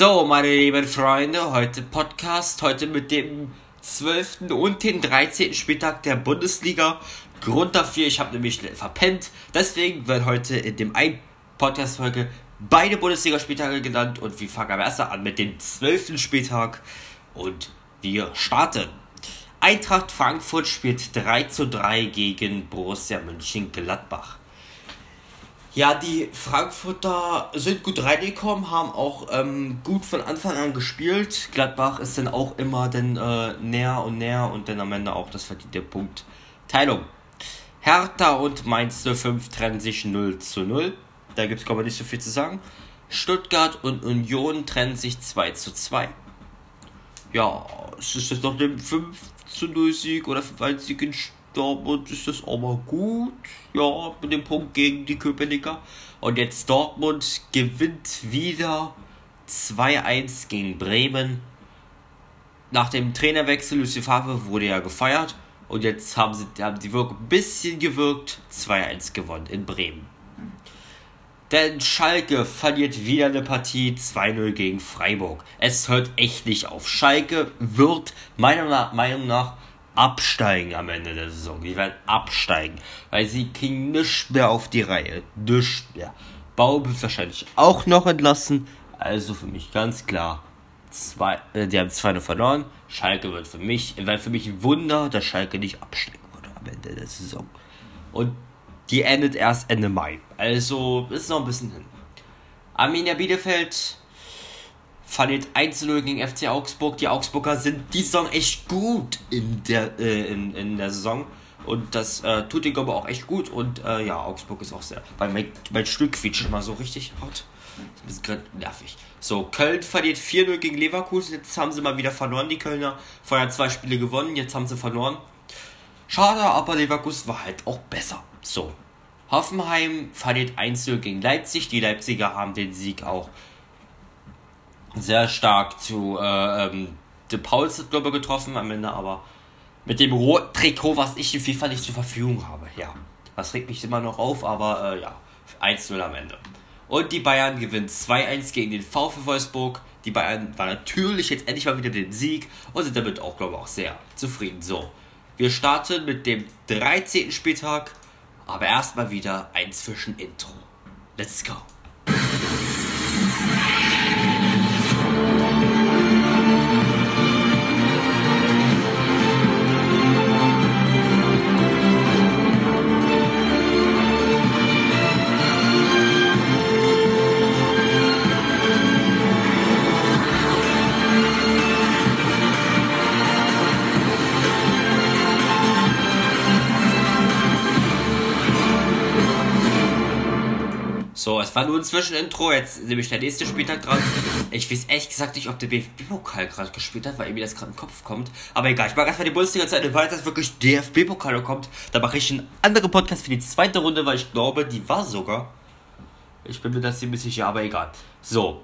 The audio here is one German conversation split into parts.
So, meine lieben Freunde, heute Podcast, heute mit dem 12. und den 13. Spieltag der Bundesliga. Grund dafür, ich habe nämlich verpennt. Deswegen wird heute in dem einen Podcast-Folge beide Bundesligaspieltage genannt und wir fangen aber erst an mit dem 12. Spieltag und wir starten. Eintracht Frankfurt spielt 3 zu 3 gegen Borussia Mönchengladbach. Ja, die Frankfurter sind gut reingekommen, haben auch ähm, gut von Anfang an gespielt. Gladbach ist dann auch immer dann äh, näher und näher und dann am Ende auch das verdiente Punkt Teilung. Hertha und Mainz 05 trennen sich 0 zu 0. Da gibt es, glaube ich, nicht so viel zu sagen. Stuttgart und Union trennen sich 2 zu 2. Ja, es ist jetzt noch dem 5 zu 0 Sieg oder 5 1 Sieg in Dortmund ist das aber gut. Ja, mit dem Punkt gegen die Köpenicker. Und jetzt Dortmund gewinnt wieder 2-1 gegen Bremen. Nach dem Trainerwechsel, Lucie Favre wurde ja gefeiert. Und jetzt haben sie, haben sie wirklich ein bisschen gewirkt. 2-1 gewonnen in Bremen. Denn Schalke verliert wieder eine Partie 2-0 gegen Freiburg. Es hört echt nicht auf. Schalke wird meiner Meinung nach absteigen am Ende der Saison. Die werden absteigen, weil sie kriegen nichts mehr auf die Reihe. Nichts mehr. Bau wird wahrscheinlich auch noch entlassen. Also für mich ganz klar, zwei, äh, die haben 2 verloren. Schalke wird für mich, weil für mich ein Wunder, dass Schalke nicht absteigen würde am Ende der Saison. Und die endet erst Ende Mai. Also ist noch ein bisschen hin. Arminia Bielefeld verliert 1-0 gegen FC Augsburg. Die Augsburger sind die Saison echt gut in der, äh, in, in der Saison. Und das äh, tut den glaube auch echt gut. Und äh, ja, Augsburg ist auch sehr. Weil mein, mein Stück quietscht immer so richtig hart. Das ist gerade nervig. So, Köln verliert 4-0 gegen Leverkusen. Jetzt haben sie mal wieder verloren, die Kölner. Vorher zwei Spiele gewonnen, jetzt haben sie verloren. Schade, aber Leverkusen war halt auch besser. So. Hoffenheim verliert 1-0 gegen Leipzig. Die Leipziger haben den Sieg auch sehr stark zu äh, ähm, De Pauls, glaube ich, getroffen am Ende, aber mit dem roten Trikot, was ich in FIFA nicht zur Verfügung habe. Ja, das regt mich immer noch auf, aber äh, ja, 1-0 am Ende. Und die Bayern gewinnen 2-1 gegen den VfL Wolfsburg. Die Bayern waren natürlich jetzt endlich mal wieder den Sieg und sind damit auch, glaube ich, auch sehr zufrieden. So, wir starten mit dem 13. Spieltag, aber erstmal wieder ein Zwischenintro. Let's go. War nur ein Zwischenintro, jetzt nehme ich der nächste Spieltag dran. Ich weiß ehrlich gesagt nicht, ob der BFB-Pokal gerade gespielt hat, weil mir das gerade im Kopf kommt. Aber egal, ich mache erstmal die Bundesliga zu Ende, weil das wirklich DFB-Pokal kommt. Da mache ich einen anderen Podcast für die zweite Runde, weil ich glaube, die war sogar. Ich bin mir das ziemlich sicher, aber egal. So.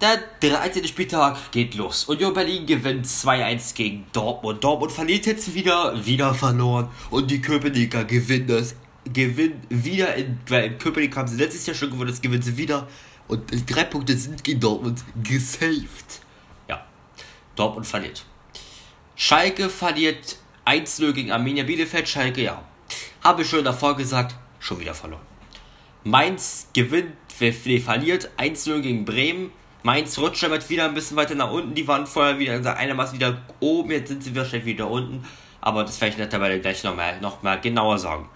Der 13. Spieltag geht los. Union Berlin gewinnt 2-1 gegen Dortmund. Dortmund verliert jetzt wieder, wieder verloren. Und die Köpenicker gewinnen das gewinnen wieder, in, weil in Köpenick haben sie letztes Jahr schon gewonnen, das gewinnen sie wieder. Und drei Punkte sind gegen Dortmund gesaved. Ja, Dortmund verliert. Schalke verliert 1-0 gegen Arminia Bielefeld. Schalke, ja. Habe ich schon davor gesagt, schon wieder verloren. Mainz gewinnt, nee, verliert 1-0 gegen Bremen. Mainz rutscht damit wieder ein bisschen weiter nach unten. Die waren vorher wieder einermaßen wieder oben, jetzt sind sie wahrscheinlich wieder unten. Aber das werde ich in der Tabelle gleich nochmal noch mal genauer sagen.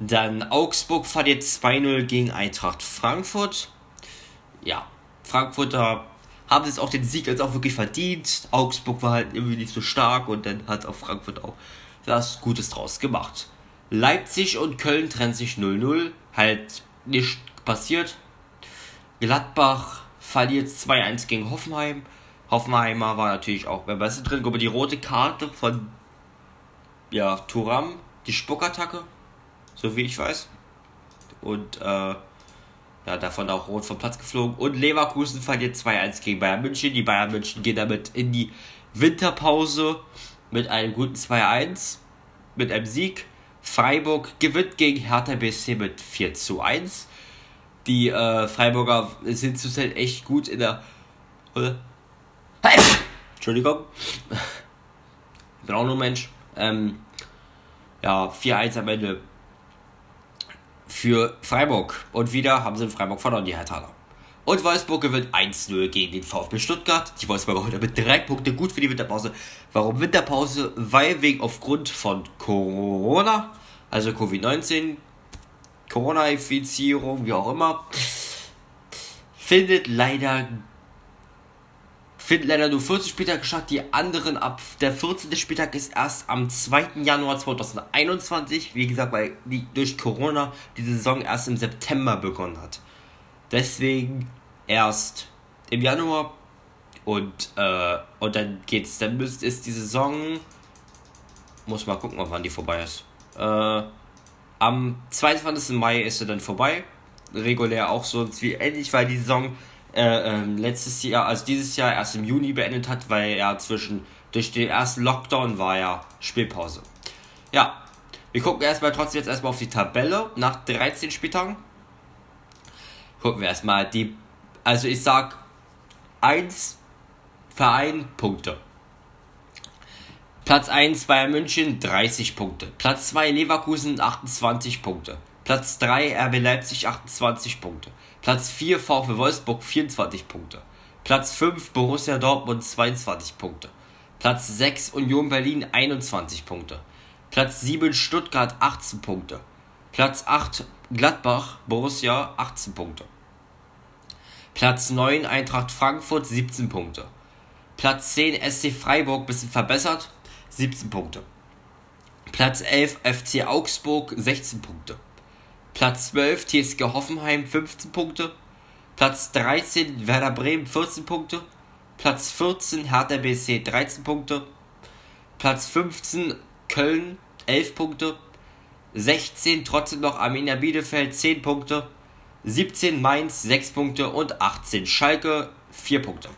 Dann Augsburg verliert 2-0 gegen Eintracht Frankfurt. Ja, Frankfurter haben jetzt auch den Sieg jetzt auch wirklich verdient. Augsburg war halt irgendwie nicht so stark und dann hat auch Frankfurt auch was Gutes draus gemacht. Leipzig und Köln trennen sich 0-0. Halt nicht passiert. Gladbach verliert 2-1 gegen Hoffenheim. Hoffenheimer war natürlich auch beim Besten drin. Aber die rote Karte von ja, Turam, die Spuckattacke, so wie ich weiß. Und äh, ja, davon auch rot vom Platz geflogen. Und Leverkusen verliert 2-1 gegen Bayern München. Die Bayern München gehen damit in die Winterpause mit einem guten 2-1, mit einem Sieg. Freiburg gewinnt gegen Hertha BSC mit 4 1. Die äh, Freiburger sind zurzeit echt gut in der. Oder? Entschuldigung. Ich bin auch nur Mensch. Ähm, ja, 4-1 am Ende für Freiburg. Und wieder haben sie in Freiburg verloren, die Hertha. Und Wolfsburg gewinnt 1-0 gegen den VfB Stuttgart. Die Wolfsburger heute mit drei Punkte gut für die Winterpause. Warum Winterpause? Weil wegen aufgrund von Corona, also Covid-19, Corona-Infizierung, wie auch immer, findet leider findet leider nur 40 Spieltage statt. Die anderen ab der 14. Spieltag ist erst am 2. Januar 2021. Wie gesagt, weil die, durch Corona die Saison erst im September begonnen hat. Deswegen erst im Januar und, äh, und dann geht's. Dann müsst, ist die Saison. Muss mal gucken, wann die vorbei ist. Äh, am 22. Mai ist sie dann vorbei. Regulär auch so wie ähnlich, weil die Saison äh, äh, letztes Jahr, also dieses Jahr erst im Juni beendet hat, weil er zwischen durch den ersten Lockdown war ja Spielpause. Ja, wir gucken erstmal trotzdem jetzt erstmal auf die Tabelle nach 13 Spieltagen. Gucken wir erstmal die, also ich sag 1 Verein Punkte. Platz 1 Bayern München 30 Punkte. Platz 2 Leverkusen 28 Punkte. Platz 3 RB Leipzig 28 Punkte. Platz 4 VfL Wolfsburg 24 Punkte. Platz 5 Borussia Dortmund 22 Punkte. Platz 6 Union Berlin 21 Punkte. Platz 7 Stuttgart 18 Punkte. Platz 8 Gladbach Borussia 18 Punkte. Platz 9 Eintracht Frankfurt 17 Punkte. Platz 10 SC Freiburg bisschen verbessert 17 Punkte. Platz 11 FC Augsburg 16 Punkte. Platz 12 TSG Hoffenheim 15 Punkte. Platz 13 Werder Bremen 14 Punkte. Platz 14 Hertha BSC 13 Punkte. Platz 15 Köln 11 Punkte. 16 trotzdem noch Arminia Bielefeld 10 Punkte. 17 Mainz 6 Punkte und 18 Schalke 4 Punkte.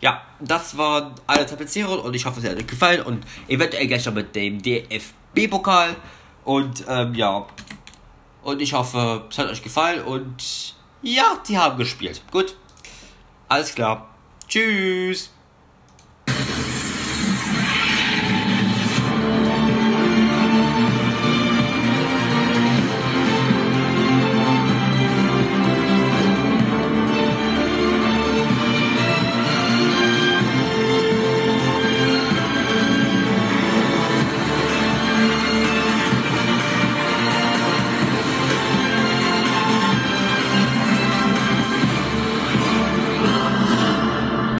Ja, das waren alle Tapezierungen und ich hoffe, es hat euch gefallen und eventuell gleich noch mit dem DFB-Pokal. Und ähm, ja, und ich hoffe, es hat euch gefallen und ja, die haben gespielt. Gut. Alles klar. Tschüss.